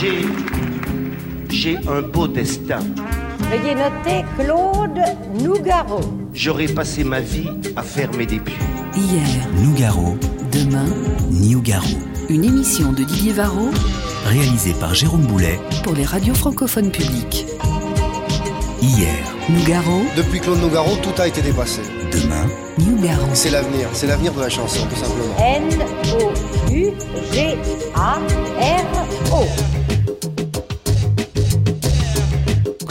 J'ai. J'ai un beau destin. Veuillez noter Claude Nougaro. J'aurais passé ma vie à fermer des puits. Hier, Nougaro. Demain, Niugaro. Une émission de Didier Varro, Réalisée par Jérôme Boulet. pour les radios francophones publiques. Hier, Nougaro, Depuis Claude Nougaro, tout a été dépassé. demain, Nougaro. C'est l'avenir, c'est l'avenir de la chanson, tout simplement. N-O-U-G-A-R-O.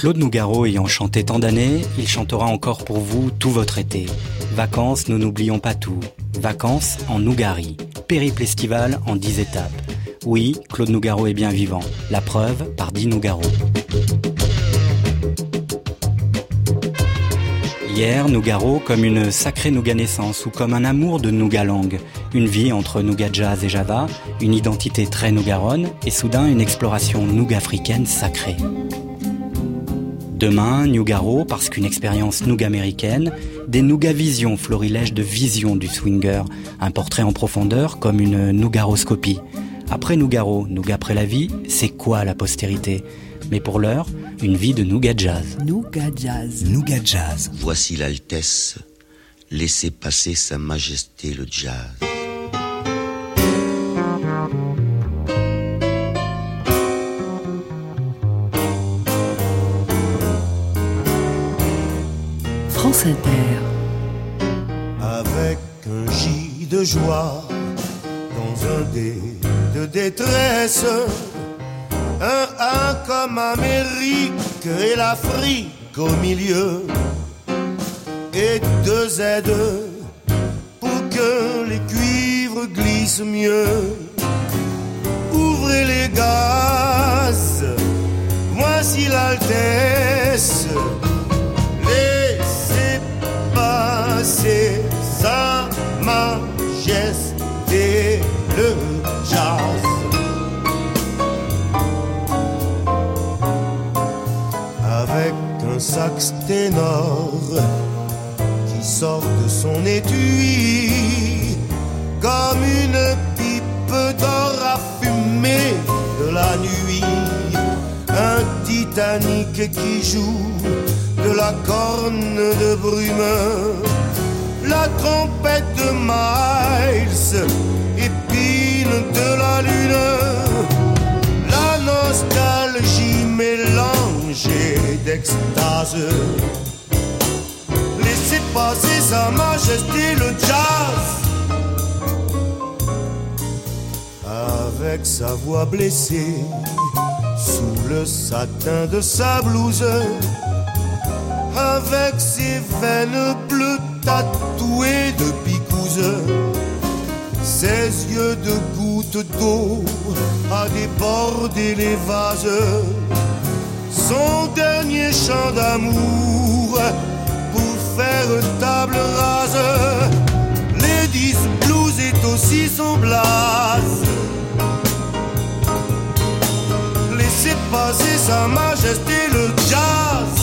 Claude Nougaro ayant chanté tant d'années, il chantera encore pour vous tout votre été. Vacances, nous n'oublions pas tout. Vacances en Nougari. Périple estival en 10 étapes. Oui, Claude Nougaro est bien vivant. La preuve par Di Nougaro. Hier, Nougaro comme une sacrée Nougat naissance ou comme un amour de Nougat langue. Une vie entre Nougat jazz et Java, une identité très nougaronne et soudain une exploration Nougat africaine sacrée. Demain, Nougaro, parce qu'une expérience Noug américaine, des Nougat visions, florilèges de vision du swinger, un portrait en profondeur comme une Nougaroscopie. Après Nougaro, Noug après la vie, c'est quoi la postérité? Mais pour l'heure, une vie de Nougat jazz. Nougat Jazz. Nougat Jazz. Voici l'Altesse, laissez passer Sa Majesté le jazz. Avec un J de joie dans un D de détresse. Un A comme Amérique et l'Afrique au milieu. Et deux Z pour que les cuivres glissent mieux. Ouvrez les gaz, voici l'Altesse. Sa majesté le jazz. Avec un sax ténor qui sort de son étui comme une pipe d'or à fumer de la nuit. Un Titanic qui joue de la corne de brume. La trompette de Miles épine de la lune. La nostalgie mélangée d'extase. Laissez passer sa majesté le jazz. Avec sa voix blessée, sous le satin de sa blouse, avec ses veines bleues tatouées de picouse, ses yeux de gouttes d'eau à déborder les vases, son dernier chant d'amour pour faire table rase. Ladies Blues est aussi son blase. Laissez passer sa majesté le jazz.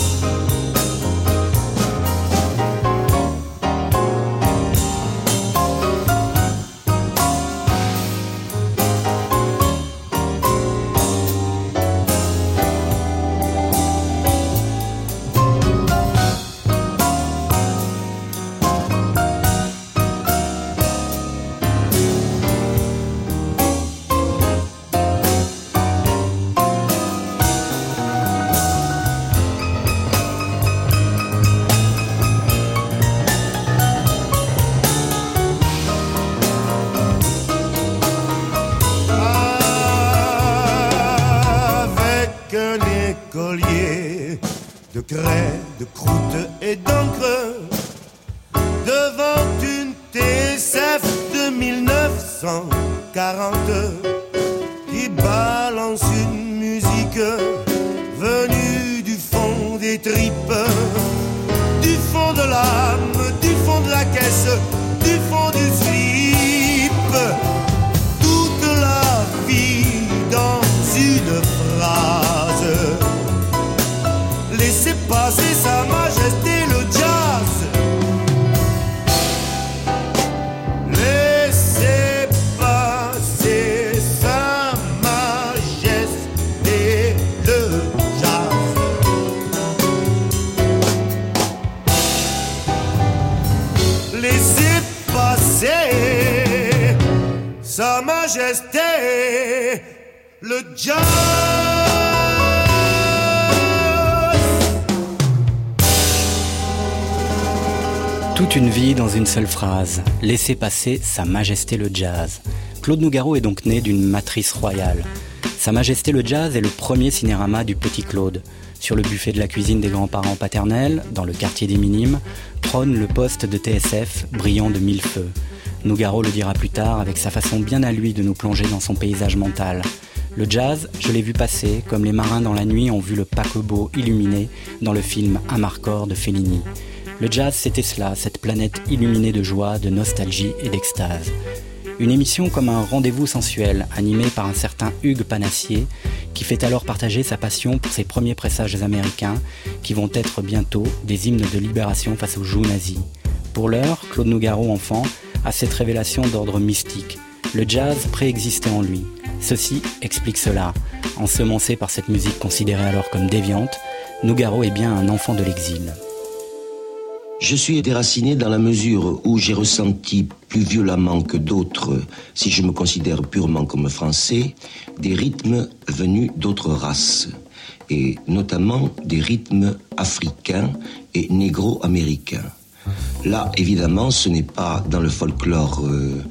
Majesté, le jazz. Toute une vie dans une seule phrase. Laissez passer Sa Majesté le jazz. Claude Nougaro est donc né d'une matrice royale. Sa Majesté le jazz est le premier cinérama du Petit Claude. Sur le buffet de la cuisine des grands-parents paternels, dans le quartier des Minimes, trône le poste de TSF, brillant de mille feux. Nougaro le dira plus tard avec sa façon bien à lui de nous plonger dans son paysage mental. Le jazz, je l'ai vu passer, comme les marins dans la nuit ont vu le paquebot illuminé dans le film Amarcord de Fellini. Le jazz, c'était cela, cette planète illuminée de joie, de nostalgie et d'extase. Une émission comme un rendez-vous sensuel, animé par un certain Hugues Panassier, qui fait alors partager sa passion pour ses premiers pressages américains, qui vont être bientôt des hymnes de libération face aux joues nazis. Pour l'heure, Claude Nougaro, enfant, a cette révélation d'ordre mystique. Le jazz préexistait en lui. Ceci explique cela. Ensemencé par cette musique considérée alors comme déviante, Nougaro est bien un enfant de l'exil. Je suis déraciné dans la mesure où j'ai ressenti plus violemment que d'autres, si je me considère purement comme français, des rythmes venus d'autres races, et notamment des rythmes africains et négro-américains. Là, évidemment, ce n'est pas dans le folklore euh,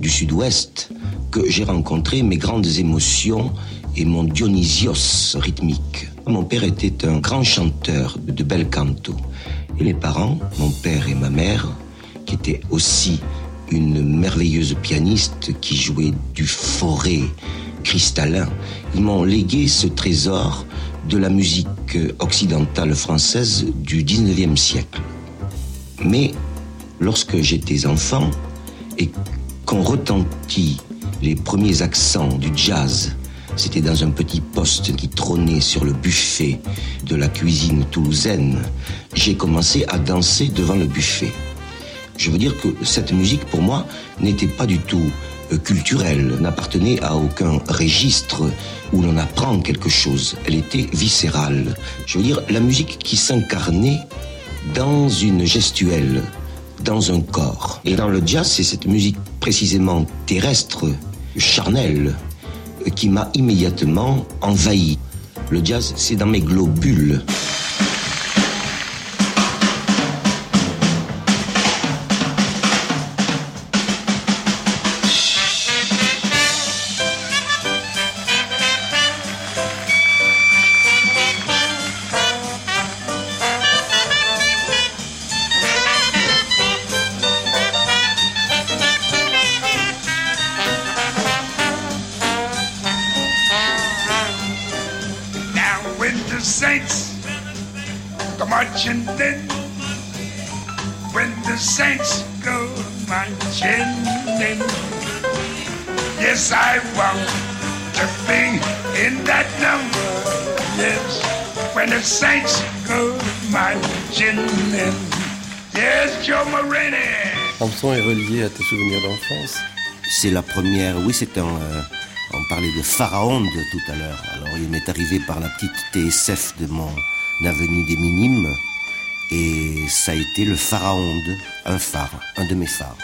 du sud-ouest que j'ai rencontré mes grandes émotions et mon Dionysios rythmique. Mon père était un grand chanteur de bel canto. Et mes parents, mon père et ma mère, qui étaient aussi une merveilleuse pianiste qui jouait du forêt cristallin, ils m'ont légué ce trésor de la musique occidentale française du 19e siècle. Mais lorsque j'étais enfant et qu'on retentit les premiers accents du jazz c'était dans un petit poste qui trônait sur le buffet de la cuisine toulousaine. J'ai commencé à danser devant le buffet. Je veux dire que cette musique, pour moi, n'était pas du tout euh, culturelle, n'appartenait à aucun registre où l'on apprend quelque chose. Elle était viscérale. Je veux dire, la musique qui s'incarnait dans une gestuelle, dans un corps. Et dans le jazz, c'est cette musique précisément terrestre, charnelle, qui m'a immédiatement envahi. Le jazz, c'est dans mes globules. Est relié à tes souvenirs d'enfance C'est la première, oui, c'est un... Euh, on parlait de pharaon de tout à l'heure. Alors il m'est arrivé par la petite TSF de mon avenue des Minimes. Et ça a été le pharaon de, un phare, un de mes phares.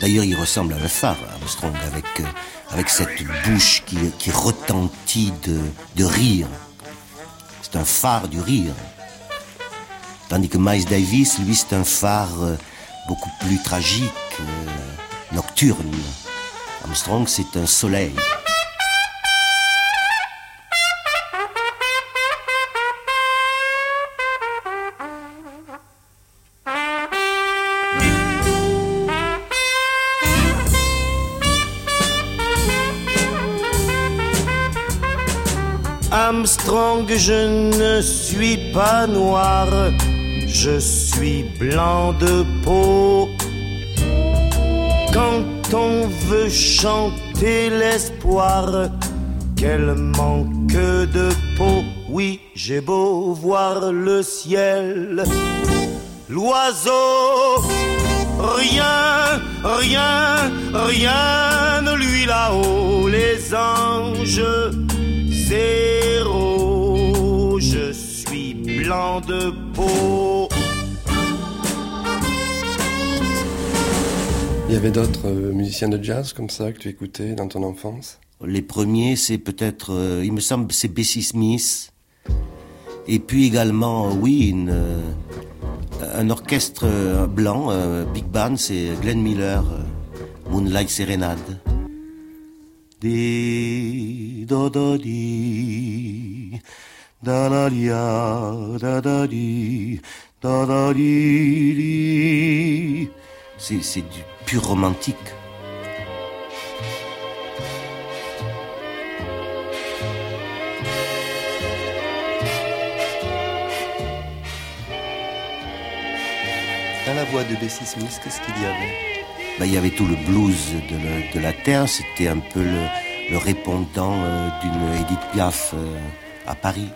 D'ailleurs, il ressemble à un phare, Armstrong, avec, euh, avec cette bouche qui, retentit de, de rire. C'est un phare du rire. Tandis que Miles Davis, lui, c'est un phare euh, beaucoup plus tragique, euh, nocturne. Armstrong, c'est un soleil. Je ne suis pas noir je suis blanc de peau. Quand on veut chanter l'espoir, quel manque de peau. Oui, j'ai beau voir le ciel, l'oiseau, rien, rien, rien ne lui là-haut, les anges, je suis blanc de peau. Il y avait d'autres euh, musiciens de jazz comme ça que tu écoutais dans ton enfance? Les premiers, c'est peut-être, euh, il me semble, c'est Bessie Smith. Et puis également, oui, une, euh, un orchestre blanc, euh, big band, c'est Glenn Miller, Moonlight Serenade. Di, da, da, di, da, da, dia, da, da, di, da, da, di, di. C'est c'est du pur romantique. Dans la voix de Bessie Smith, qu'est-ce qu'il y avait? Ben, il y avait tout le blues de, le- de la terre, c'était un peu le, le répondant euh, d'une Edith Piaf euh, à Paris.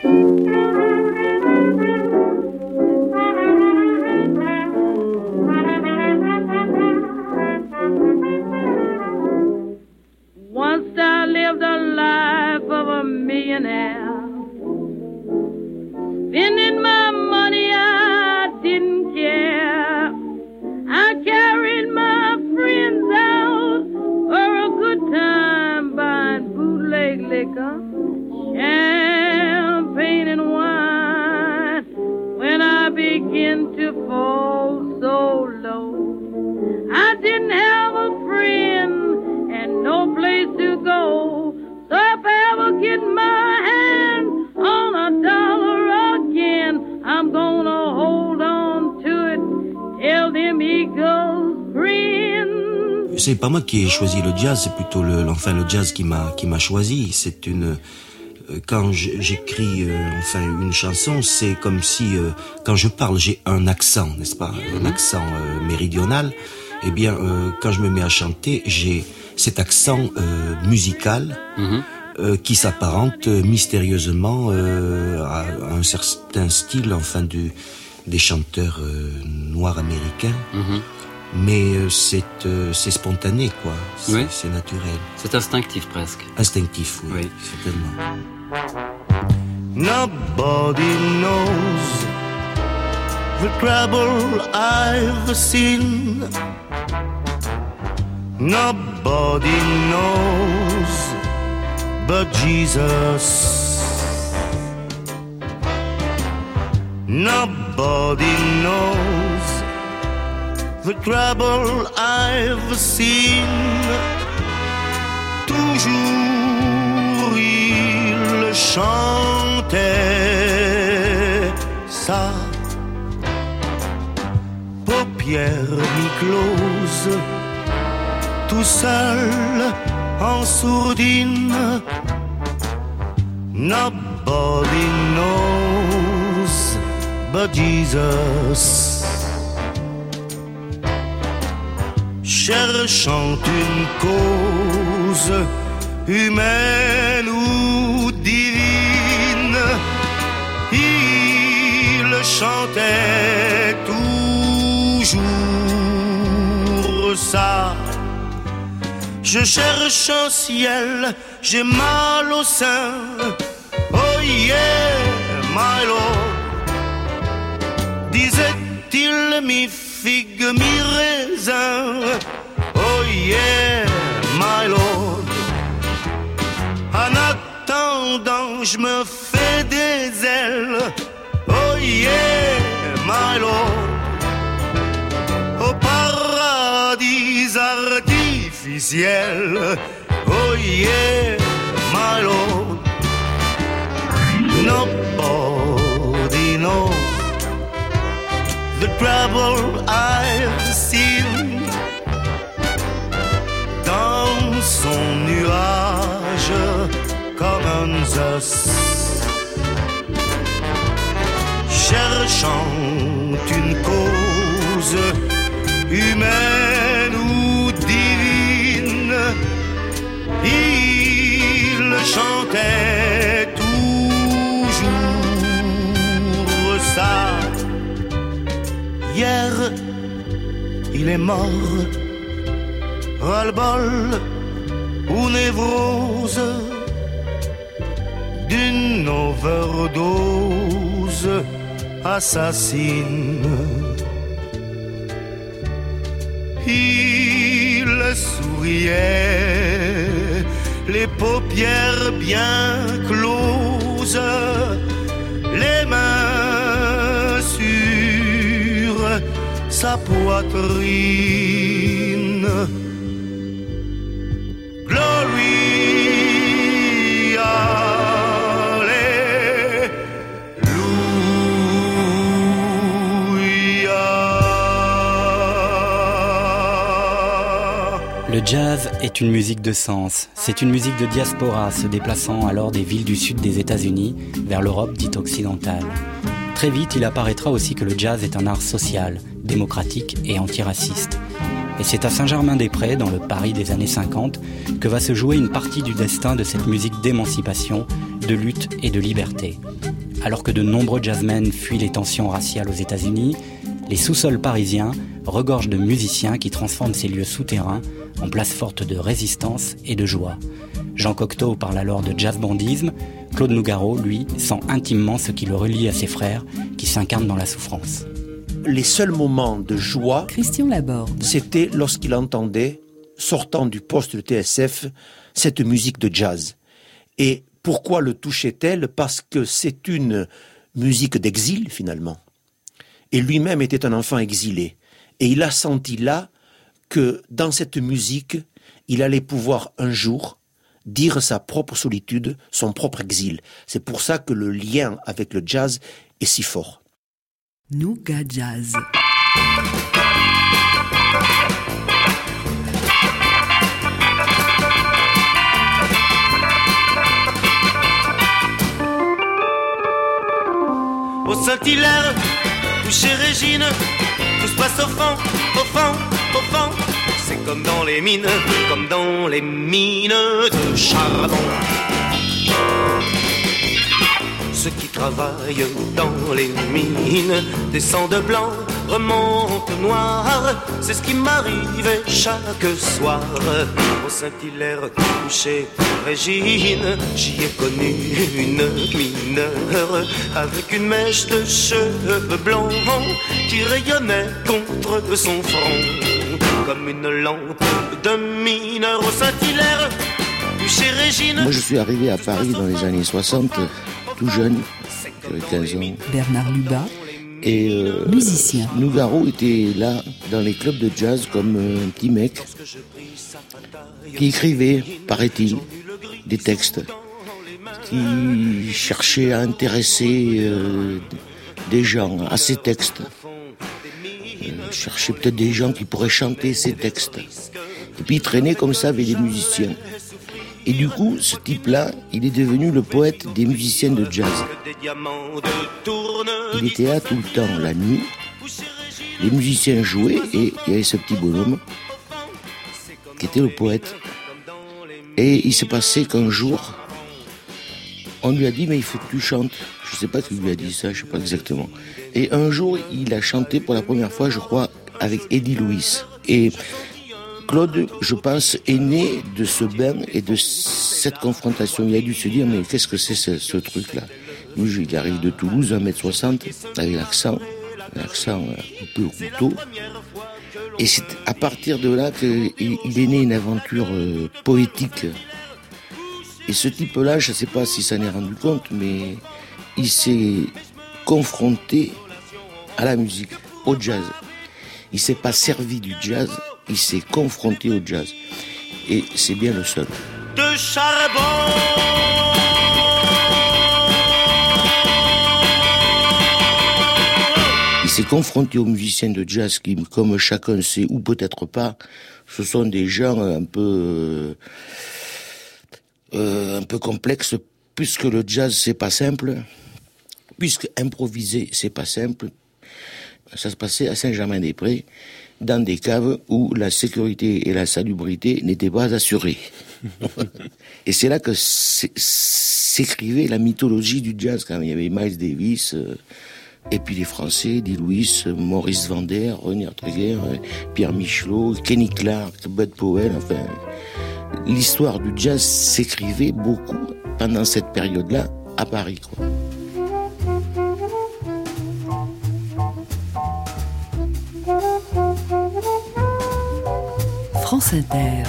C'est pas moi qui ai choisi le jazz, c'est plutôt le, enfin le jazz qui m'a qui m'a choisi. C'est une euh, quand j'écris euh, enfin une chanson, c'est comme si euh, quand je parle j'ai un accent, n'est-ce pas, un accent euh, méridional. Eh bien, quand je me mets à chanter, j'ai cet accent euh, musical euh, qui s'apparente euh, mystérieusement euh, à, à un certain style, enfin du des chanteurs noirs américains. Mais euh, c'est euh, c'est spontané, quoi. C'est Oui. c'est naturel. C'est instinctif presque. Instinctif, oui, Oui. certainement. Nobody knows the trouble I've seen. Nobody knows but Jesus. Nobody knows the trouble I've seen. Toujours il chantait ça. Paupières mi-closes, tout seul en sourdine. Nobody knows but Jesus. Cherchant une cause humaine ou divine, il chantait toujours ça. Je cherche un ciel, j'ai mal au sein. Oh yeah, my lord. Disait-il mi figue, mi raisin. Oh yeah, my lord. En attendant, je me fais des ailes. Oh yeah, my lord. Au paradis artificiel. Oh yeah, my lord. Trouble I've seen dans son nuage comme un. Cherchant une cause humaine ou divine, il chantait Il est mort, ras-le-bol ou névrose d'une overdose assassine. Il souriait, les paupières bien closes, les mains sa poitrine. Le jazz est une musique de sens. C'est une musique de diaspora se déplaçant alors des villes du sud des États-Unis vers l'Europe dite occidentale. Très vite, il apparaîtra aussi que le jazz est un art social, démocratique et antiraciste. Et c'est à Saint-Germain-des-Prés, dans le Paris des années 50, que va se jouer une partie du destin de cette musique d'émancipation, de lutte et de liberté. Alors que de nombreux jazzmen fuient les tensions raciales aux États-Unis, les sous-sols parisiens regorgent de musiciens qui transforment ces lieux souterrains en place forte de résistance et de joie. Jean Cocteau parle alors de jazz-bandisme, Claude Nougaro, lui, sent intimement ce qui le relie à ses frères qui s'incarnent dans la souffrance. Les seuls moments de joie, Christian Laborde, c'était lorsqu'il entendait, sortant du poste de TSF, cette musique de jazz. Et pourquoi le touchait-elle? Parce que c'est une musique d'exil, finalement. Et lui-même était un enfant exilé. Et il a senti là que dans cette musique, il allait pouvoir un jour dire sa propre solitude, son propre exil. C'est pour ça que le lien avec le jazz est si fort. Nougat Jazz. Au Saint-Hilaire, où chez Régine, tout se passe au fond, au fond, au fond. C'est comme dans les mines, comme dans les mines de charbon. Ceux qui travaillent dans les mines descendent blanc, remontent noir. C'est ce qui m'arrivait chaque soir. Au Saint-Hilaire, chez Régine, j'y ai connu une mineure avec une mèche de cheveux blancs qui rayonnait contre son front comme une lampe de mineur au Saint-Hilaire. Moi, je suis arrivé à Paris dans les années 60, tout jeune, j'avais 15 ans. Bernard Lubat, Et euh, musicien. Nougaro était là dans les clubs de jazz comme euh, un petit mec qui écrivait, paraît-il, des textes, qui cherchait à intéresser euh, des gens à ses textes, euh, cherchait peut-être des gens qui pourraient chanter ses textes. Et puis il traînait comme ça avec des musiciens. Et du coup, ce type-là, il est devenu le poète des musiciens de jazz. Il était là tout le temps, la nuit. Les musiciens jouaient et il y avait ce petit bonhomme qui était le poète. Et il s'est passé qu'un jour, on lui a dit, mais il faut que tu chantes. Je sais pas qui lui a dit ça, je sais pas exactement. Et un jour, il a chanté pour la première fois, je crois, avec Eddie Louis. Claude, je pense, est né de ce bain et de cette confrontation. Il a dû se dire, mais qu'est-ce que c'est ce, truc-là? Il arrive de Toulouse, 1m60, avec l'accent, l'accent un peu au couteau. Et c'est à partir de là qu'il il est né une aventure euh, poétique. Et ce type-là, je ne sais pas si ça en est rendu compte, mais il s'est confronté à la musique, au jazz. Il s'est pas servi du jazz, il s'est confronté au jazz. Et c'est bien le seul. de charbon. S'est confronté aux musiciens de jazz qui, comme chacun sait, ou peut-être pas, ce sont des gens un peu, euh, un peu complexes, puisque le jazz c'est pas simple, puisque improviser c'est pas simple. Ça se passait à Saint-Germain-des-Prés, dans des caves où la sécurité et la salubrité n'étaient pas assurées. et c'est là que s'écrivait la mythologie du jazz, quand il y avait Miles Davis, euh, et puis les Français, Eddie Louis, Maurice Vander, René Treguer, Pierre Michelot, Kenny Clark, Bud Powell, enfin, l'histoire du jazz s'écrivait beaucoup pendant cette période-là à Paris, quoi. France Inter.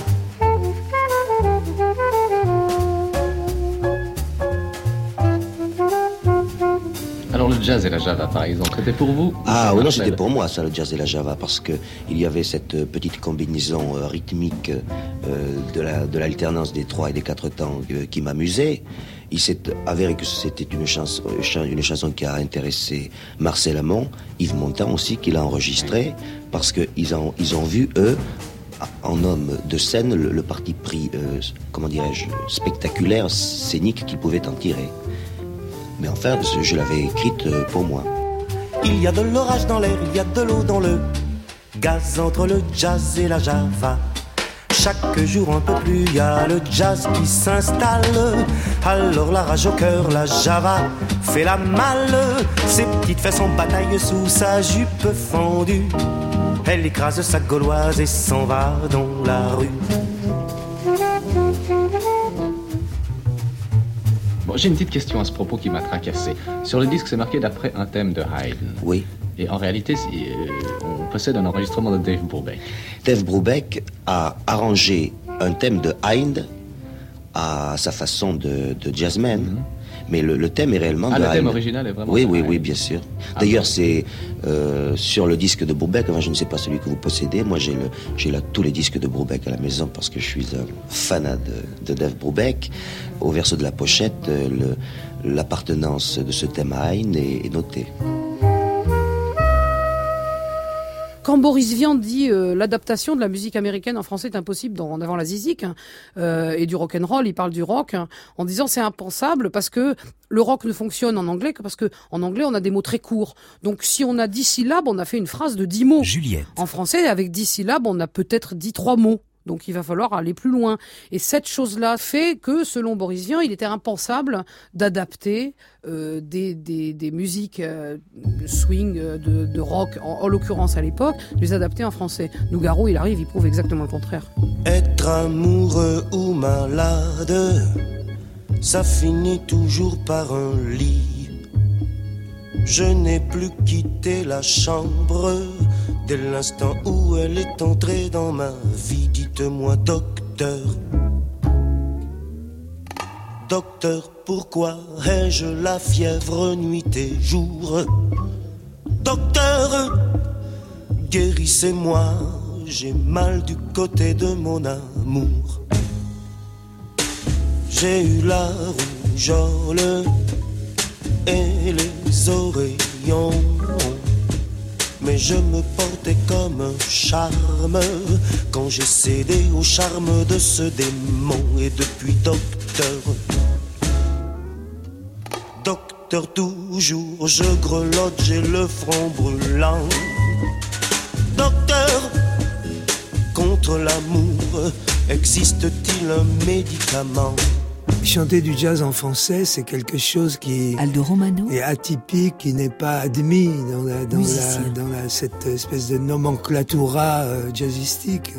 Alors le jazz et la java, par exemple, c'était pour vous Ah oui, non, c'était pour moi, ça, le jazz et la java, parce que il y avait cette euh, petite combinaison euh, rythmique euh, de la de l'alternance des trois et des quatre temps euh, qui m'amusait. Il s'est avéré que c'était une chanson, cha- une chanson qui a intéressé Marcel Amont, Yves Montand aussi, qui l'a enregistré, parce qu'ils ont, ils ont vu, eux, en homme de scène, le, parti pris, euh, comment dirais-je, spectaculaire, scénique qu'ils pouvaient en tirer. Mais enfin, je l'avais écrite euh, pour moi. Il y a de l'orage dans l'air, il y a de l'eau dans le gaz entre le jazz et la java. Chaque jour un peu plus, il y a le jazz qui s'installe. Alors la rage au cœur, la java fait la malle. Ses petites fesses en bataille sous sa jupe fendue. Elle écrase sa gauloise et s'en va dans la rue. Bon, j'ai une petite question à ce propos qui m'a tracassé. Sur le disque, c'est marqué d'après un thème de Haydn. Oui. Et en réalité, euh, on possède un enregistrement de Dave Brubeck. Dave Brubeck a arrangé un thème de Hind à sa façon de, de jazzman. Mais le, le thème est réellement. Ah, de le thème Haydn. original est vraiment Oui, oui, Haydn. oui, bien sûr. Ah D'ailleurs, c'est euh, sur le disque de Brubeck. Enfin, je ne sais pas celui que vous possédez. Moi, j'ai le, j'ai là tous les disques de Brubeck à la maison parce que je suis un fanat de, de Dave Brubeck. Au verso de la pochette, euh, l'appartenance de ce thème à Haydn est, est notée. Quand Boris Vian dit euh, l'adaptation de la musique américaine en français est impossible dans, en avant la zizik hein, euh, et du rock and roll, il parle du rock hein, en disant c'est impensable parce que le rock ne fonctionne en anglais que parce que en anglais on a des mots très courts. Donc si on a 10 syllabes, on a fait une phrase de 10 mots. Juliette. En français avec 10 syllabes, on a peut-être dit trois mots. Donc il va falloir aller plus loin. Et cette chose-là fait que, selon Boris Vian, il était impensable d'adapter euh, des, des, musiques euh, swing, euh, de, rock, en, en l'occurrence à l'époque, les adapter en français. Nougaro, il arrive, il prouve exactement le contraire. Être amoureux ou malade, ça finit toujours par un lit. Je n'ai plus quitté la chambre dès l'instant où elle est entrée dans ma vie. Dites-moi, docteur, docteur, pourquoi ai-je la fièvre nuit et jour? Docteur, guérissez-moi, j'ai mal du côté de mon amour. J'ai eu la rougeole et les oreillons. Mais je me portais comme un charme quand j'ai cédé au charme de ce démon. Et depuis, docteur, docteur, toujours je grelotte, j'ai le front brûlant. Docteur, contre l'amour, existe-t-il un médicament? Chanter du jazz en français, c'est quelque chose qui Aldo Romano est atypique, qui n'est pas admis dans, la, dans, la, Musicien. dans la- cette espèce de nomenclatura euh, jazzistique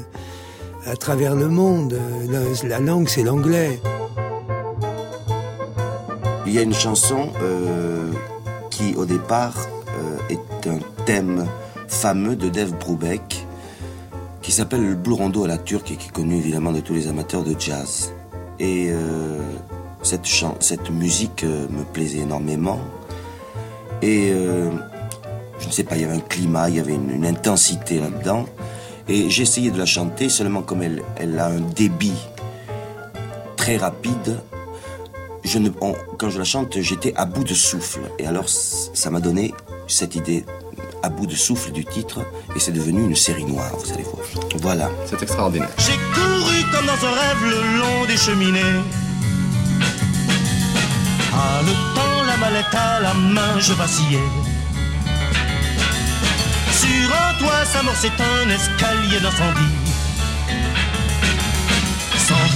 à travers le monde. Euh, La, la langue, c'est l'anglais. Il y a une chanson euh, qui, au départ, euh, est un thème fameux de Dave Brubeck, qui s'appelle le Blue Rondo à la turque et qui est connu évidemment de tous les amateurs de jazz. Et euh, cette, musique euh, me plaisait énormément. Et euh, je ne sais pas, il y avait un climat, il y avait une, intensité là-dedans. Et essayé de la chanter, seulement comme elle, elle a un débit très rapide, je ne, quand je la chante, j'étais à bout de souffle. Et alors, ça m'a donné cette idée à bout de souffle du titre, et c'est devenu une série noire, vous allez voir. Voilà. C'est extraordinaire. J'ai couru comme dans un rêve le long des cheminées. Ah, le temps, la mallette à la main, je vacillais. Sur un toit, s'amorçait un escalier d'incendie.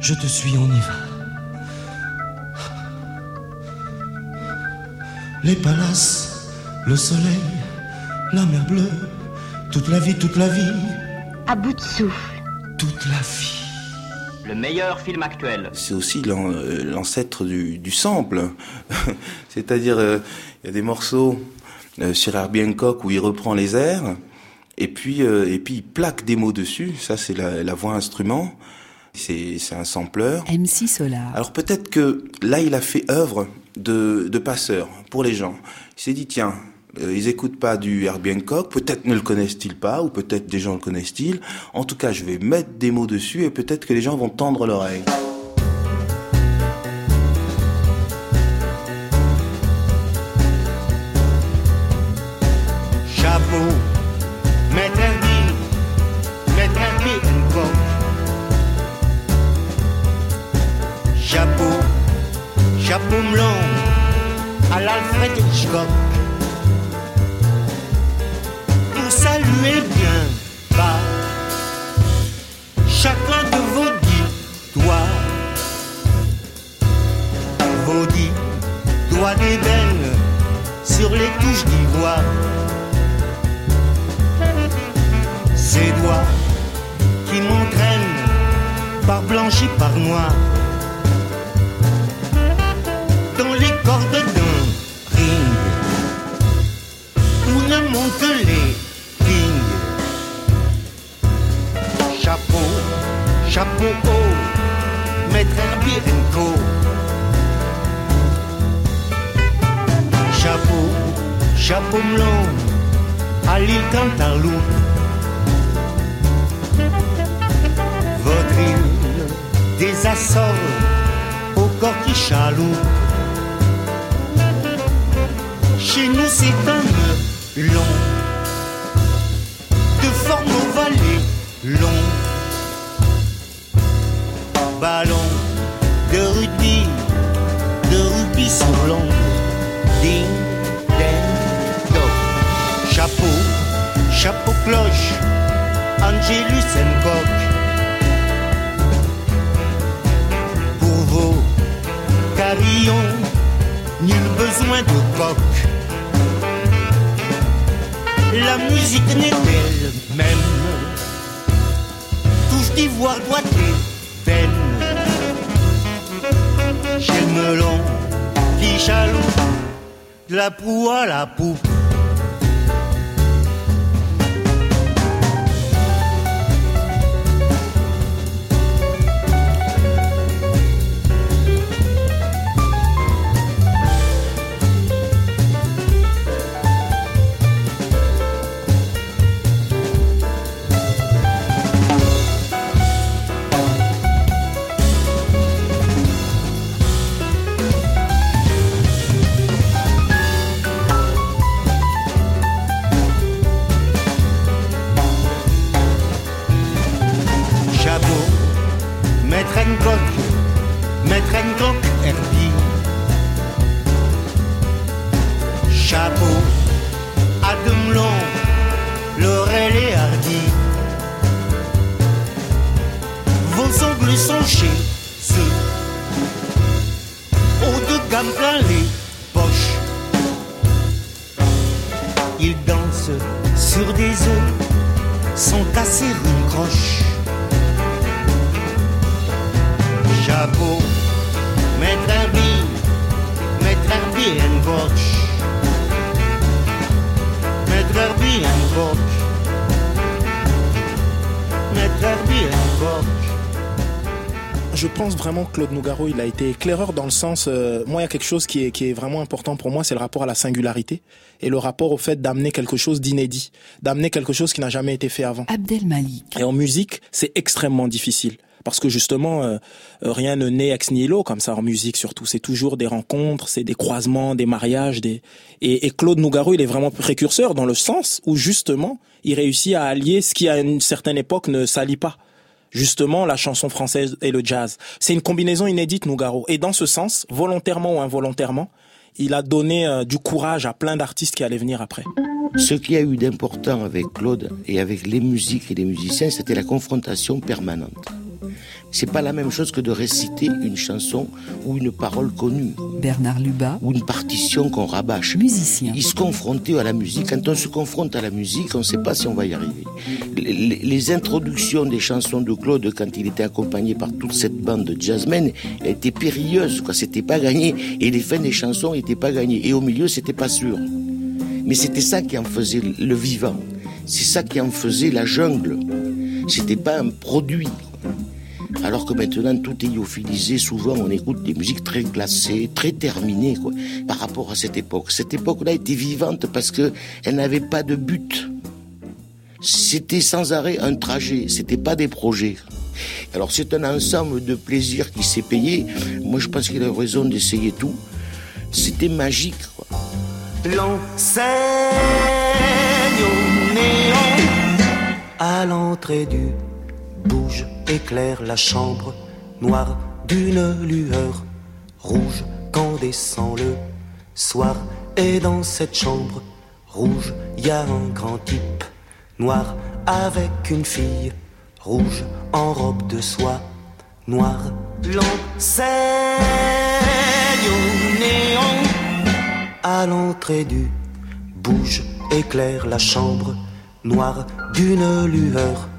je te suis, on y va. Les palaces, le soleil, la mer bleue, toute la vie, toute la vie, À bout de souffle. toute la vie. Le meilleur film actuel. C'est aussi euh, l'ancêtre du, du sample. C'est-à-dire, euh, il y a des morceaux euh, sur Herbie Hancock où il reprend les airs, et puis, euh, et puis il plaque des mots dessus. Ça, c'est la, la voix instrument. C'est c'est un sampleur. MC Solar. Alors peut-être que là, il a fait œuvre de, de passeur pour les gens. Il s'est dit, tiens, euh, ils écoutent pas du Herbie Hancock, peut-être ne le connaissent-ils pas, ou peut-être des gens le connaissent-ils. En tout cas, je vais mettre des mots dessus et peut-être que les gens vont tendre l'oreille. Pour saluer bien bas chacun de vos dix doigts. Vos dix doigts d'ébène sur les touches d'ivoire. Ces doigts qui m'entraînent par blanc et par noir dans les cordes d'un que les kings. Chapeau, chapeau haut, maître Herbie Co. Chapeau, chapeau blanc à l'île Cantaloupe. Votre île des au corps qui chaloupe. Chez nous c'est un long. De forme ovale long. Ballon de rugby de rugby sur l'ongle ding ding chapeau chapeau cloche. Angelus Hancock pour vos carillons nul besoin de coq la musique n'est elle-même touche d'ivoire doigté peine j'ai le melon qui chaloupe de la proue à la poupe maître Hancock Herbie. Vraiment Claude Nougaro, il a été éclaireur dans le sens, euh, moi, il y a quelque chose qui est, qui est vraiment important pour moi, c'est le rapport à la singularité et le rapport au fait d'amener quelque chose d'inédit, d'amener quelque chose qui n'a jamais été fait avant. Abdel Malik. Et en musique, c'est extrêmement difficile. parce que justement euh, euh, rien ne naît ex nihilo comme ça en musique surtout c'est toujours des rencontres c'est des croisements des mariages des et, et, Claude Nougaro il est vraiment précurseur dans le sens où justement il réussit à allier ce qui à une certaine époque ne s'allie pas justement la chanson française et le jazz c'est une combinaison inédite Nougaro et dans ce sens volontairement ou involontairement il a donné euh, du courage à plein d'artistes qui allaient venir après. Ce qui a eu d'important avec Claude et avec les musiques et les musiciens, c'était la confrontation permanente. C'est pas la même chose que de réciter une chanson ou une parole connue. Bernard Lubat. Ou une partition qu'on rabâche. Musicien. Il se confrontait à la musique. Quand on se confronte à la musique, on ne sait pas si on va y arriver. Les, introductions des chansons de Claude, quand il était accompagné par toute cette bande de jazzmen, étaient périlleuses. C'était pas gagné. Et les fins des chansons n'étaient pas gagnées. Et au milieu, c'était pas sûr. Mais c'était ça qui en faisait le vivant. C'est ça qui en faisait la jungle. C'était pas un produit. Alors que maintenant tout est lyophilisé, souvent on écoute des musiques très glacées, très terminées quoi, par rapport à cette époque. Cette époque-là était vivante parce que elle n'avait pas de but. C'était sans arrêt un trajet, c'était pas des projets. Alors c'est un ensemble de plaisirs qui s'est payé. Moi je pense qu'il a raison d'essayer tout. C'était magique. Quoi. À l'entrée du bouge éclaire la chambre noire d'une lueur rouge quand descend le soir. Et dans cette chambre rouge, y a un grand type noir avec une fille rouge en robe de soie noire. L'enseigne au à l'entrée du bouge éclaire la chambre noire d'une lueur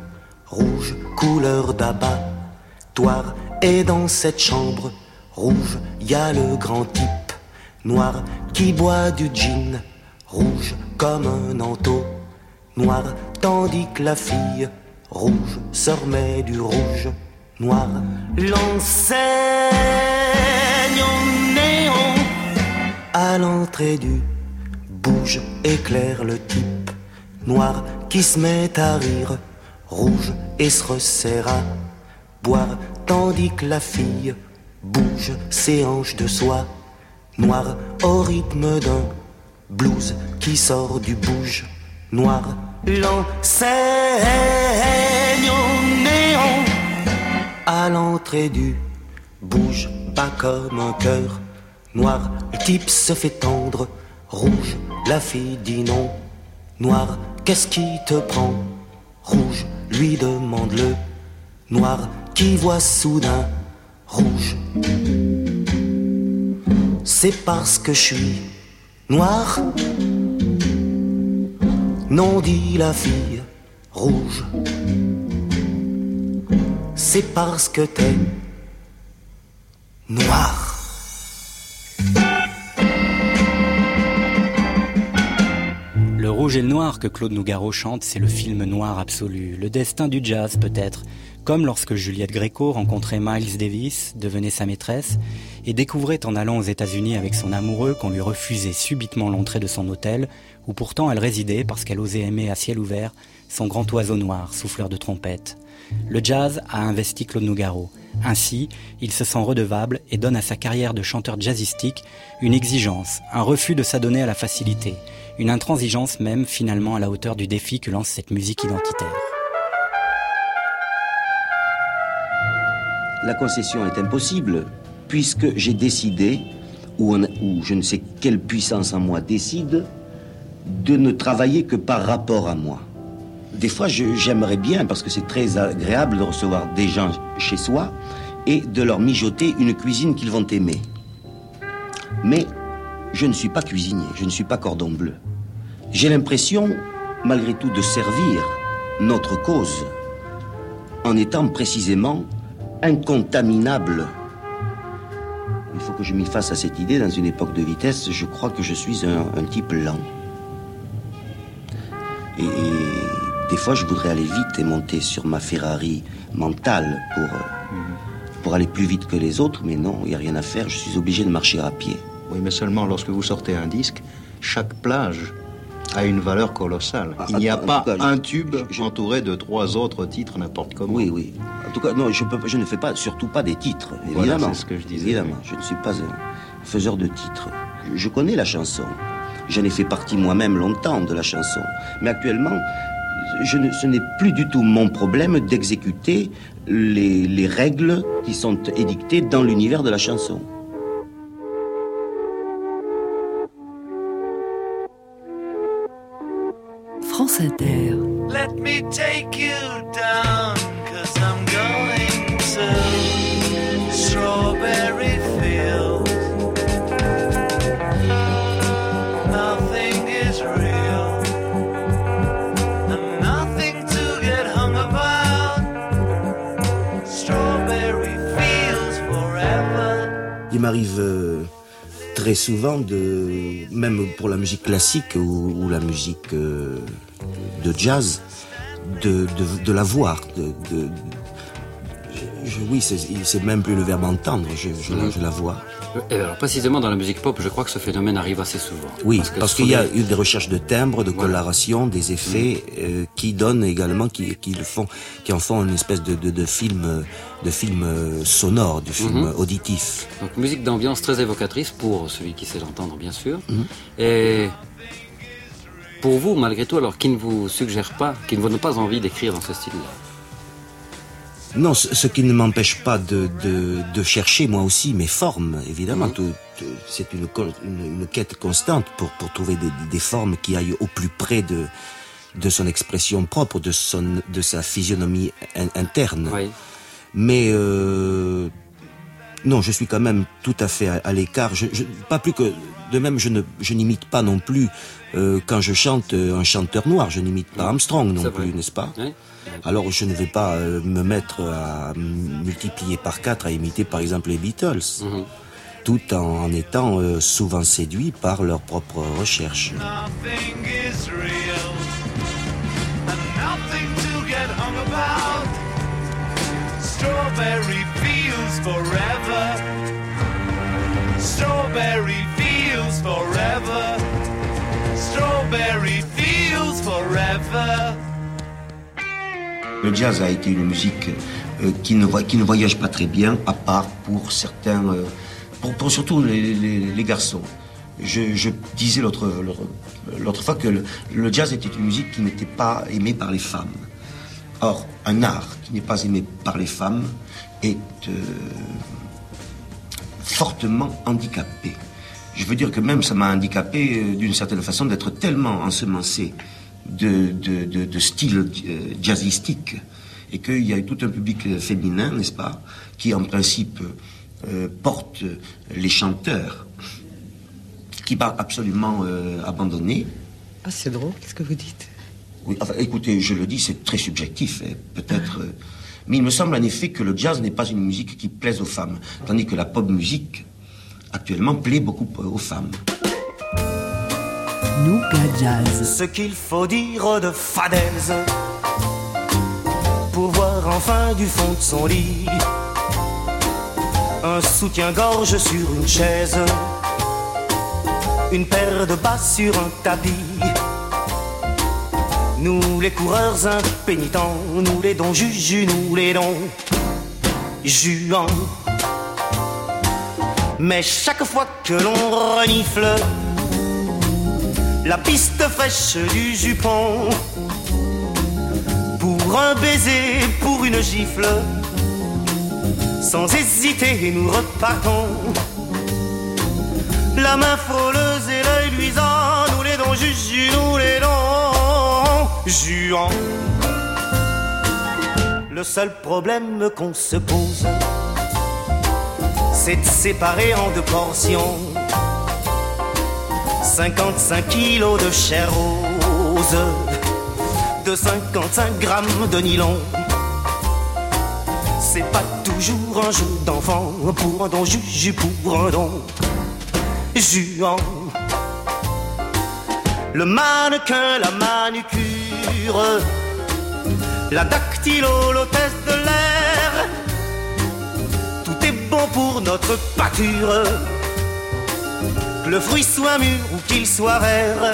rouge couleur d'abattoir. Et dans cette chambre rouge, y a le grand type noir qui boit du gin rouge comme un anteau noir, tandis que la fille rouge se remet du rouge noir. L'enseigne néon à l'entrée du bouge éclaire le type noir qui se met à rire rouge et se resserre à boire, tandis que la fille bouge ses hanches de soie noire au rythme d'un blues qui sort du bouge noir. L'enseigne au néon à l'entrée du bouge pas comme un cœur noir. Le type se fait tendre, rouge, la fille dit non. Noir, qu'est-ce qui te prend? Rouge, lui demande le noir qui voit soudain rouge. C'est parce que je suis noir. Non, dit la fille rouge. C'est parce que t'es noir. Rouge et le noir que Claude Nougaro chante, c'est le film noir absolu, le destin du jazz peut-être, comme lorsque Juliette Gréco rencontrait Miles Davis, devenait sa maîtresse, et découvrait en allant aux États-Unis avec son amoureux qu'on lui refusait subitement l'entrée de son hôtel, où pourtant elle résidait parce qu'elle osait aimer à ciel ouvert son grand oiseau noir, souffleur de trompette. Le jazz a investi Claude Nougaro. Ainsi, il se sent redevable et donne à sa carrière de chanteur jazzistique une exigence, un refus de s'adonner à la facilité, une intransigeance même finalement à la hauteur du défi que lance cette musique identitaire. La concession est impossible, puisque j'ai décidé, ou, ou je ne sais quelle puissance en moi décide, de ne travailler que par rapport à moi. Des fois, j'aimerais bien, parce que c'est très agréable de recevoir des gens chez soi et de leur mijoter une cuisine qu'ils vont aimer. Mais je ne suis pas cuisinier, je ne suis pas cordon bleu. J'ai l'impression, malgré tout, de servir notre cause en étant précisément incontaminable. Il faut que je m'y fasse à cette idée dans une époque de vitesse. Je crois que je suis un, type lent. Et, des fois, je voudrais aller vite et monter sur ma Ferrari mentale pour, pour aller plus vite que les autres, mais non, il n'y a rien à faire. Je suis obligé de marcher à pied. Oui, mais seulement lorsque vous sortez un disque, chaque plage a une valeur colossale. Il n'y a pas un tube entouré de trois autres titres n'importe comment. Oui, oui. En tout cas, non, je, peux, je ne fais pas, surtout pas des titres, Voilà, évidemment. c'est ce que je disais. Évidemment, je ne suis pas un faiseur de titres. Je, je connais la chanson. J'en ai fait partie moi-même longtemps de la chanson. Mais actuellement, je ne- ce n'est plus du tout mon problème d'exécuter les, les règles qui sont édictées dans l'univers de la chanson. France Inter. Let me take you down, cause I'm going to Strawberry Fields. Nothing is real, and nothing to get hung about. Strawberry Fields forever. Il m'arrive euh, très souvent de, même pour la musique classique ou, ou la musique euh, de jazz, de, de, de la voir. De, de- je- oui, c'est même plus le verbe entendre, je, je, la- Mhm. je la vois. Et alors précisément dans la musique pop, je crois que ce phénomène arrive assez souvent. Oui, parce ce qu'il y a eu des recherches de timbres, de coloration, des effets euh, qui donnent également, qui, qui le font, qui en font une espèce de, de, de film, de film euh, sonore, de film Mhm. auditif. Donc musique d'ambiance très évocatrice pour celui qui sait l'entendre, bien sûr. Mhm. Et pour vous, malgré tout, alors qui ne vous suggère pas, qui ne vous donne pas envie d'écrire dans ce style-là? Non, ce, ce qui ne m'empêche pas de, de, de chercher moi aussi mes formes, évidemment. Mhm. C'est une, une, une quête constante pour, pour trouver des, des formes qui aillent au plus près de, de son expression propre, de, son, de sa physionomie in- interne. Mais euh, non, je suis quand même tout à fait à, à l'écart. Je, je- pas plus que de même, je ne, je n'imite pas non plus euh, quand je chante euh, un chanteur noir. Je n'imite pas Armstrong non plus, n'est-ce pas Oui. Alors je ne vais pas euh, me mettre à multiplier par quatre à imiter par exemple les Beatles, Mhm. tout en, en étant euh, souvent séduit par leurs propres recherches. Nothing is real, and nothing to get hung about. Strawberry fields forever. Strawberry fields forever. Le jazz a été une musique euh, qui, ne, voyage pas très bien, à part pour certains, euh, pour, surtout les, garçons. Je, disais l'autre fois que le, le jazz était une musique qui n'était pas aimée par les femmes. Or, un art qui n'est pas aimé par les femmes est euh, fortement handicapé. Je veux dire que même ça m'a handicapé euh, d'une certaine façon d'être tellement ensemencé de, de, de, de style euh, jazzistique et qu'il y a tout un public euh, féminin, n'est-ce pas, qui en principe euh, porte les chanteurs, qui m'a absolument euh, abandonné. Ah, c'est drôle, qu'est-ce que vous dites? Oui, enfin, écoutez, je le dis, c'est très subjectif, hein, peut-être. euh, mais il me semble en effet que le jazz n'est pas une musique qui plaise aux femmes, tandis que la pop musique, actuellement, plaît beaucoup euh, aux femmes. Nougat Jazz. Ce qu'il faut dire de fadaise pour voir enfin du fond de son lit un soutien-gorge sur une chaise, une paire de bas sur un tapis. Nous les coureurs impénitents, nous les dons juju, nous les dons juants. Mais chaque fois que l'on renifle la piste fraîche du jupon, pour un baiser, pour une gifle, sans hésiter, nous repartons. La main frôleuse et l'œil luisant, nous les dons juju, nous les dons juants. Le seul problème qu'on se pose, c'est de séparer en deux portions 55 kilos de chair rose, de 55 grammes de nylon. C'est pas toujours un jeu d'enfant pour un don juju, pour un don juan. Le mannequin, la manucure, la dactylo, l'hôtesse pour notre pâture. Que le fruit soit mûr ou qu'il soit vert,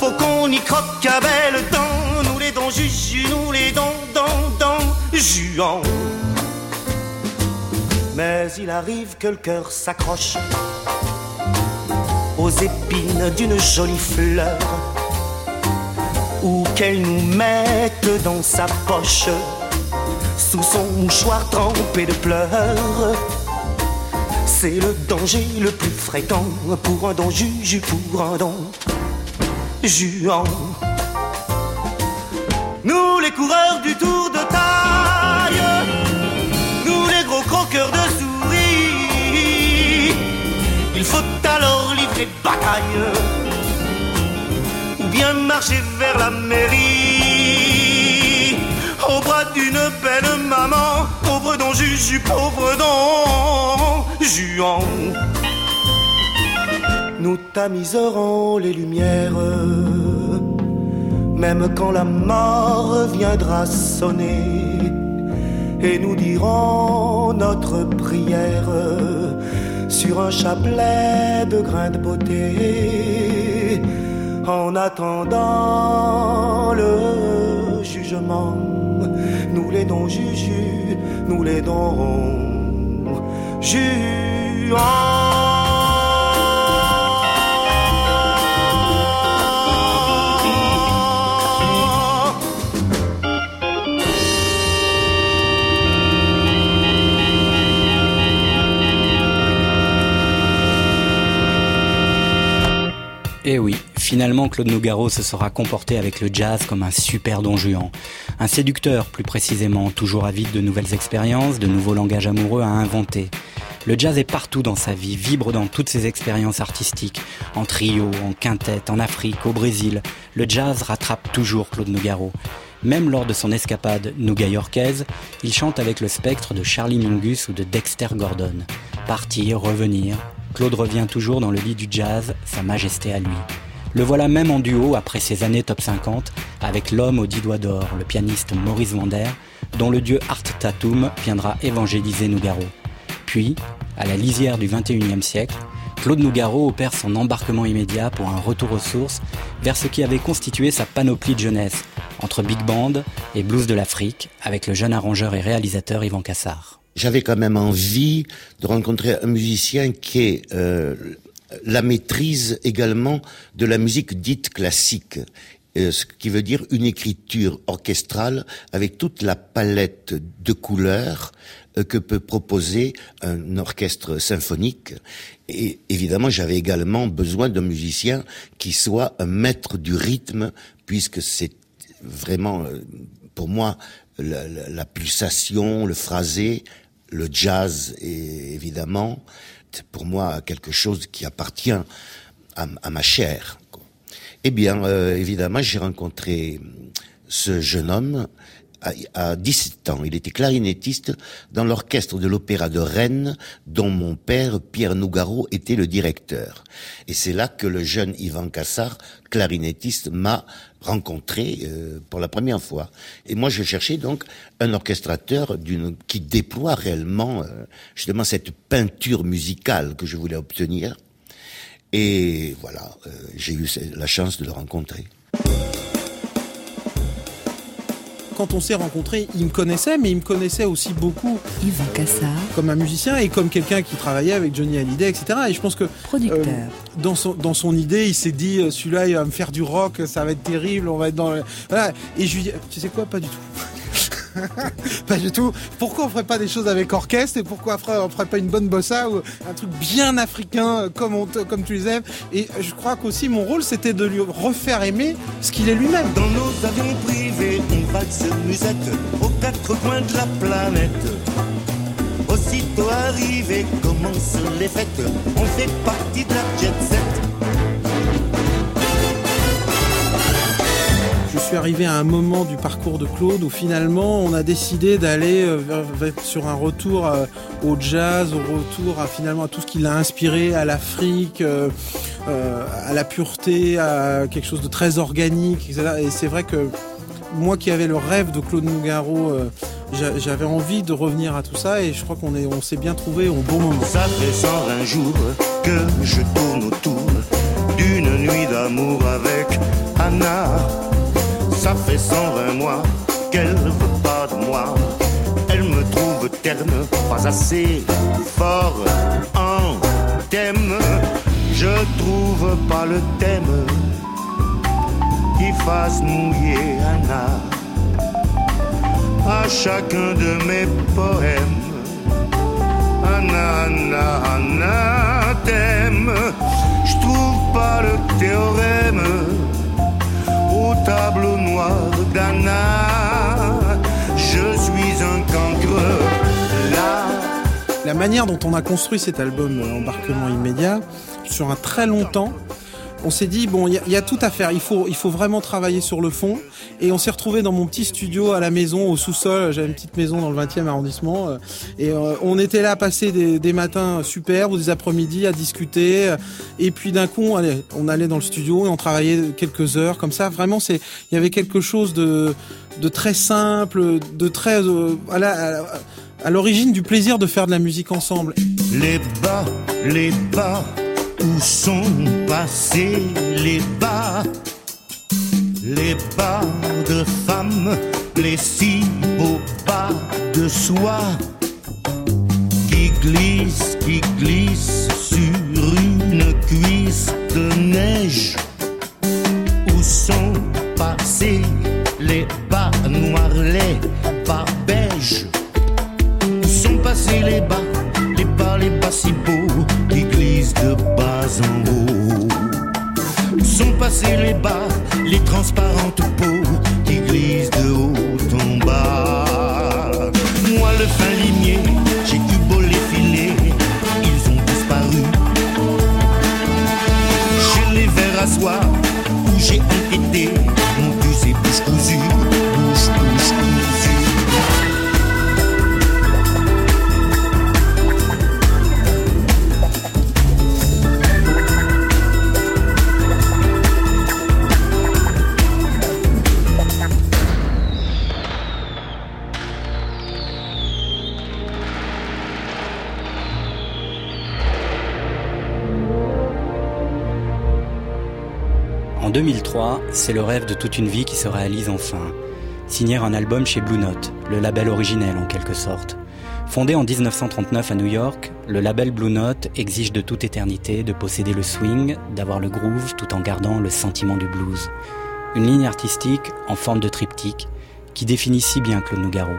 faut qu'on y croque à belle dents. Nous les dents juju, nous les dents, dents, dents. Mais il arrive que le cœur s'accroche aux épines d'une jolie fleur ou qu'elle nous mette dans sa poche sous son mouchoir trempé de pleurs. C'est le danger le plus fréquent pour un don juju, pour un don juan. Nous les coureurs du tour de taille, nous les gros croqueurs de souris, il faut alors livrer bataille ou bien marcher vers la mairie belle maman, pauvre don Juju, pauvre don Juan. Nous tamiserons les lumières, même quand la mort viendra sonner, et nous dirons notre prière sur un chapelet de grains de beauté, en attendant le jugement. Nous les dons juju, nous les dons. Et Eh oui, finalement Claude Nougaro se sera comporté avec le jazz comme un super don Juan. Un séducteur plus précisément, toujours avide de nouvelles expériences, de nouveaux langages amoureux à inventer. Le jazz est partout dans sa vie, vibre dans toutes ses expériences artistiques, en trio, en quintette, en Afrique, au Brésil. Le jazz rattrape toujours Claude Nougaro. Même lors de son escapade nouga-yorkaise, il chante avec le spectre de Charlie Mingus ou de Dexter Gordon. Partir, revenir, Claude revient toujours dans le lit du jazz, sa majesté à lui. Le voilà même en duo après ses années top 50 avec l'homme aux dix doigts d'or, le pianiste Maurice Vander, dont le dieu Art Tatum viendra évangéliser Nougaro. Puis, à la lisière du 21e siècle, Claude Nougaro opère son embarquement immédiat pour un retour aux sources vers ce qui avait constitué sa panoplie de jeunesse, entre big band et blues de l'Afrique, avec le jeune arrangeur et réalisateur Yvan Cassard. J'avais quand même envie de rencontrer un musicien qui ait euh, la maîtrise également de la musique dite classique. Euh, ce qui veut dire une écriture orchestrale avec toute la palette de couleurs euh, que peut proposer un orchestre symphonique. Et évidemment, j'avais également besoin d'un musicien qui soit un maître du rythme, puisque c'est vraiment, euh, pour moi, la, la, la pulsation, le phrasé, le jazz, et évidemment, pour moi quelque chose qui appartient à, à ma chair. Eh bien, euh, évidemment, j'ai rencontré ce jeune homme à, à 17 ans. Il était clarinettiste dans l'orchestre de l'Opéra de Rennes, dont mon père, Pierre Nougaro, était le directeur. Et c'est là que le jeune Ivan Cassard, clarinettiste, m'a rencontré euh, pour la première fois. Et moi, je cherchais donc un orchestrateur d'une qui déploie réellement euh, justement cette peinture musicale que je voulais obtenir. Et voilà, euh, j'ai eu la chance de le rencontrer. Quand on s'est rencontrés, il me connaissait, mais il me connaissait aussi beaucoup. Yvan Cassard. Comme un musicien et comme quelqu'un qui travaillait avec Johnny Hallyday, etc. Et je pense que. Producteur. Euh, dans, son, dans son idée, il s'est dit euh, celui-là, il va me faire du rock, ça va être terrible, on va être dans. Le... Voilà. Et je lui dis tu sais quoi, pas du tout. pas du tout. Pourquoi on ferait pas des choses avec orchestre et pourquoi on ferait pas une bonne bossa ou un truc bien africain comme, on comme tu les aimes? Et je crois qu'aussi mon rôle c'était de lui refaire aimer ce qu'il est lui-même. Dans nos avions privés, on valse musette aux quatre coins de la planète. Aussitôt arrivé, commencent les fêtes? On fait partie de la jet set. Je suis arrivé à un moment du parcours de Claude où finalement on a décidé d'aller euh, sur un retour euh, au jazz, au retour à finalement à tout ce qui l'a inspiré, à l'Afrique, euh, à la pureté, à quelque chose de très organique, etc. Et c'est vrai que moi qui avais le rêve de Claude Nougaro, j'avais envie de revenir à tout ça et je crois qu'on on s'est bien trouvé au bon moment. Ça fait 120 jours que je tourne autour d'une nuit d'amour avec Anna. Ça fait 120 mois qu'elle veut pas de moi. Elle me trouve terne, pas assez fort en thème. Je trouve pas le thème qui fasse mouiller Anna à chacun de mes poèmes. Anna, Anna, Anna, thème. Je trouve pas le théorème tableau noir d'Anna. Je suis un cancre. La manière dont on a construit cet album euh, Embarquement immédiat, sur un très long temps, on s'est dit bon, il y, a- tout à faire. Il faut, il faut vraiment travailler sur le fond. Et on s'est retrouvé dans mon petit studio à la maison, au sous-sol. J'avais une petite maison dans le 20e arrondissement. euh, Et euh, on était là à passer des, matins superbes ou des après-midi à discuter. Et puis d'un coup, on allait, dans le studio et on travaillait quelques heures comme ça. Vraiment, c'est, il y avait quelque chose de, de très simple, de très euh, à l'origine du plaisir de faire de la musique ensemble. Les bas, les bas, où sont passés les bas? Les bas de femmes, les si beaux bas de soie. Qui glissent, qui toute une vie qui se réalise enfin. Signer un album chez Blue Note, le label originel en quelque sorte. Fondé en 1939 à New York, le label Blue Note exige de toute éternité de posséder le swing, d'avoir le groove tout en gardant le sentiment du blues. Une ligne artistique en forme de triptyque qui définit si bien Claude Nougaro.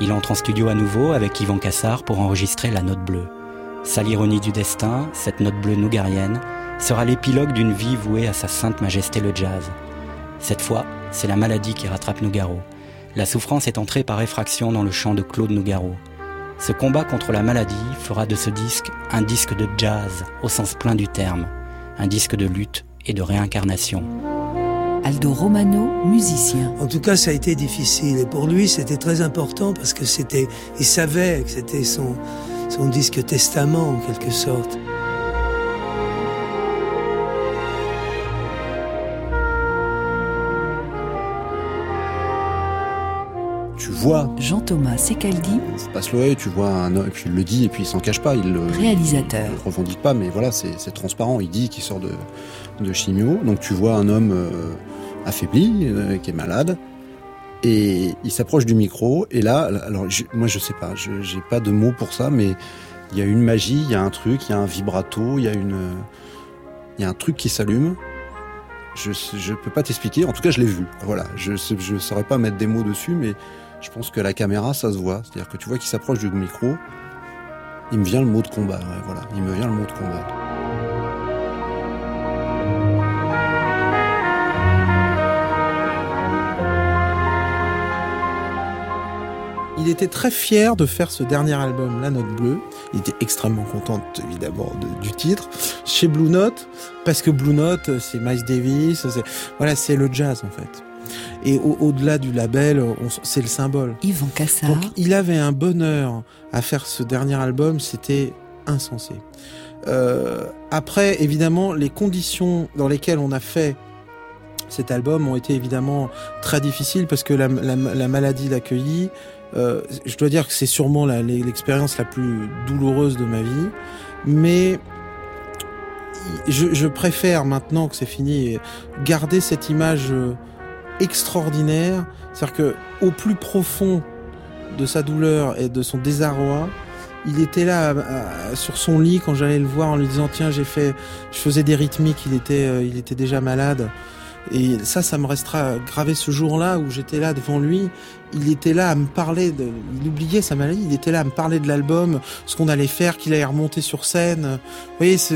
Il entre en studio à nouveau avec Yvan Cassard pour enregistrer la note bleue. Sale ironie du destin, cette note bleue nougarienne sera l'épilogue d'une vie vouée à sa sainte majesté le jazz. Cette fois, c'est la maladie qui rattrape Nougaro. La souffrance est entrée par effraction dans le chant de Claude Nougaro. Ce combat contre la maladie fera de ce disque un disque de jazz au sens plein du terme, un disque de lutte et de réincarnation. Aldo Romano, musicien. En tout cas, ça a été difficile. Et pour lui, c'était très important parce que c'était, il savait que c'était son, son disque testament, en quelque sorte. Vois. Jean-Thomas Secaldi, C'est pas Sloé, tu vois un homme, et puis il le dit, et puis il s'en cache pas, il le, Réalisateur. il le revendique pas, mais voilà, c'est transparent. Il dit qu'il sort de, de chimio, donc tu vois un homme euh, affaibli, euh, qui est malade, et il s'approche du micro, et là, alors je- moi je sais pas, je j'ai pas de mots pour ça, mais il y a une magie, il y a un truc, il y a un vibrato, il y a une, il y a un truc qui s'allume. Je je peux pas t'expliquer. En tout cas, je l'ai vu. Voilà, je je saurais pas mettre des mots dessus, mais je pense que la caméra, ça se voit. C'est-à-dire que tu vois qu'il s'approche du micro. Il me vient le mot de combat. voilà, il me vient le mot de combat. Il était très fier de faire ce dernier album, La Note Bleue. Il était extrêmement content, évidemment, de- du titre. Chez Blue Note, parce que Blue Note, c'est Miles Davis, voilà, c'est le jazz, en fait. Et au- au-delà du label, c'est le symbole. Yvan Cassard. Donc, il avait un bonheur à faire ce dernier album, c'était insensé. Euh, après, évidemment, les conditions dans lesquelles on a fait cet album ont été évidemment très difficiles parce que la, la- la maladie l'accueillit. Euh, je dois dire que c'est sûrement la- l'expérience la plus douloureuse de ma vie, mais je, je préfère maintenant que c'est fini garder cette image euh, extraordinaire, c'est-à-dire que au plus profond de sa douleur et de son désarroi, il était là sur son lit quand j'allais le voir en lui disant tiens j'ai fait je faisais des rythmiques il était euh, il était déjà malade. Et ça ça me restera gravé ce jour-là où j'étais là devant lui. Il était là à me parler de il oubliait sa maladie il était là à me parler de l'album ce qu'on allait faire qu'il allait remonter sur scène. Vous voyez ce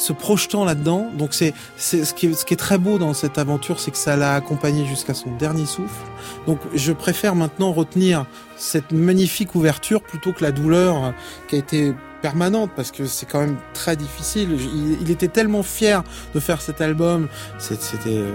se projetant là-dedans. Donc c'est c'est ce qui est, ce qui est très beau dans cette aventure, c'est que ça l'a accompagné jusqu'à son dernier souffle. Donc je préfère maintenant retenir cette magnifique ouverture plutôt que la douleur euh, qui a été permanente parce que c'est quand même très difficile. Il, il était tellement fier de faire cet album, c'était euh,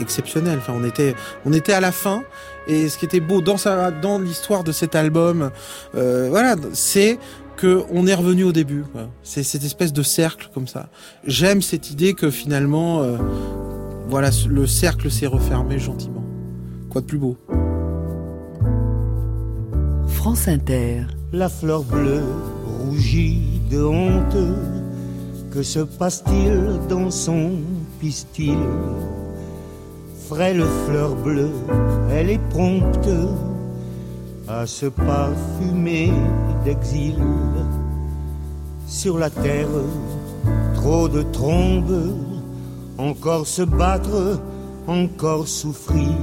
exceptionnel. Enfin, on était on était à la fin et ce qui était beau dans sa dans l'histoire de cet album, euh, voilà, c'est que on est revenu au début. quoi. C'est cette espèce de cercle comme ça. J'aime cette idée que finalement, euh, voilà, le cercle s'est refermé gentiment. Quoi de plus beau? France Inter. La fleur bleue rougit de honte. Que se passe-t-il dans son pistil? Frêle fleur bleue, elle est prompte à se parfumer d'exil. Sur la terre, trop de trombes, encore se battre, encore souffrir,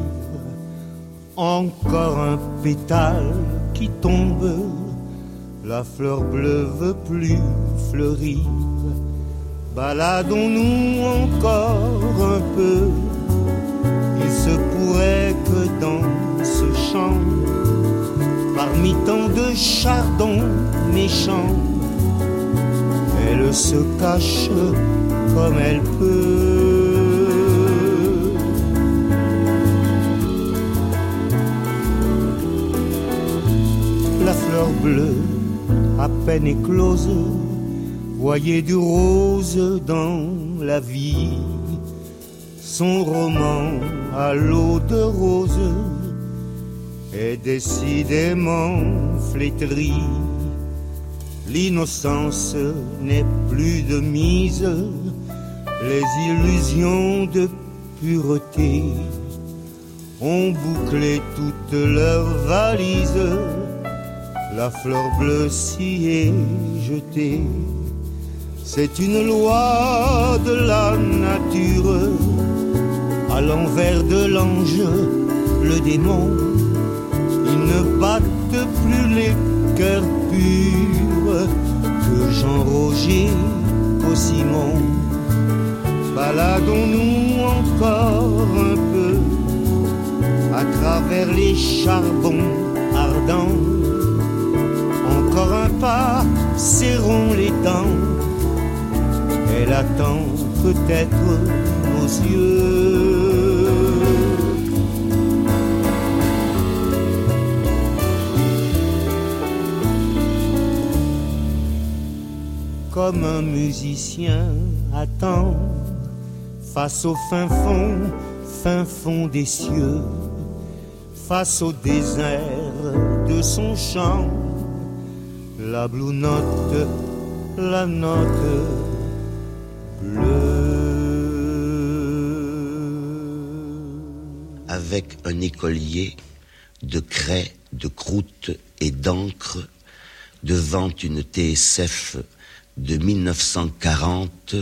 encore un pétale qui tombe. La fleur bleue veut plus fleurir. Baladons-nous encore un peu. Il se pourrait que dans ce champ, parmi tant de chardons méchants, elle se cache comme elle peut. La fleur bleue, à peine éclose, voyez du rose dans la vie. Son roman à l'eau de rose est décidément flétri. L'innocence n'est plus de mise, les illusions de pureté ont bouclé toutes leurs valises. La fleur bleue s'y est jetée. C'est une loi de la nature. À l'envers de l'ange, le démon, ne battent plus les cœurs purs que Jean-Roger au Simon. Baladons-nous encore un peu à travers les charbons ardents. Encore un pas, serrons les dents. Elle attend peut-être nos yeux. Comme un musicien attend face au fin fond, fin fond des cieux, face au désert de son chant, la blue note, la note avec un écolier de craie, de croûte et d'encre devant une TSF de 1940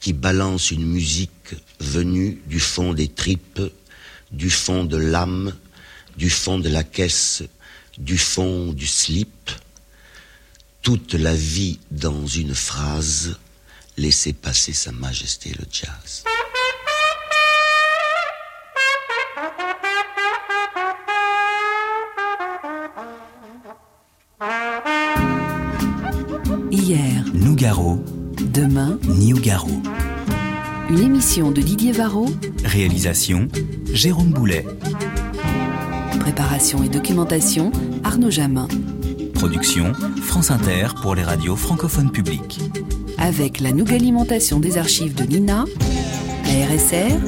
qui balance une musique venue du fond des tripes, du fond de l'âme, du fond de la caisse, du fond du slip, toute la vie dans une phrase, laissez passer Sa Majesté le jazz. Hier, Nougaro, demain, Niugaro. une émission de Didier Varro, Réalisation, Jérôme Boulet. préparation et documentation, Arnaud Jamin, Production, France Inter pour les radios francophones publiques. avec la nouvelle alimentation des archives de l'INA, la RSR,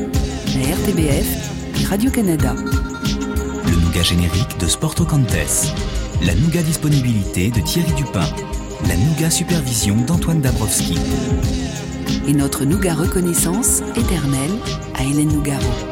la RTBF et Radio-Canada. Le nougat générique de Sporto Cantes. La nougat disponibilité de Thierry Dupin. La Nougat Supervision d'Antoine Dabrowski. Et notre Nougat Reconnaissance éternelle à Hélène Nougaro.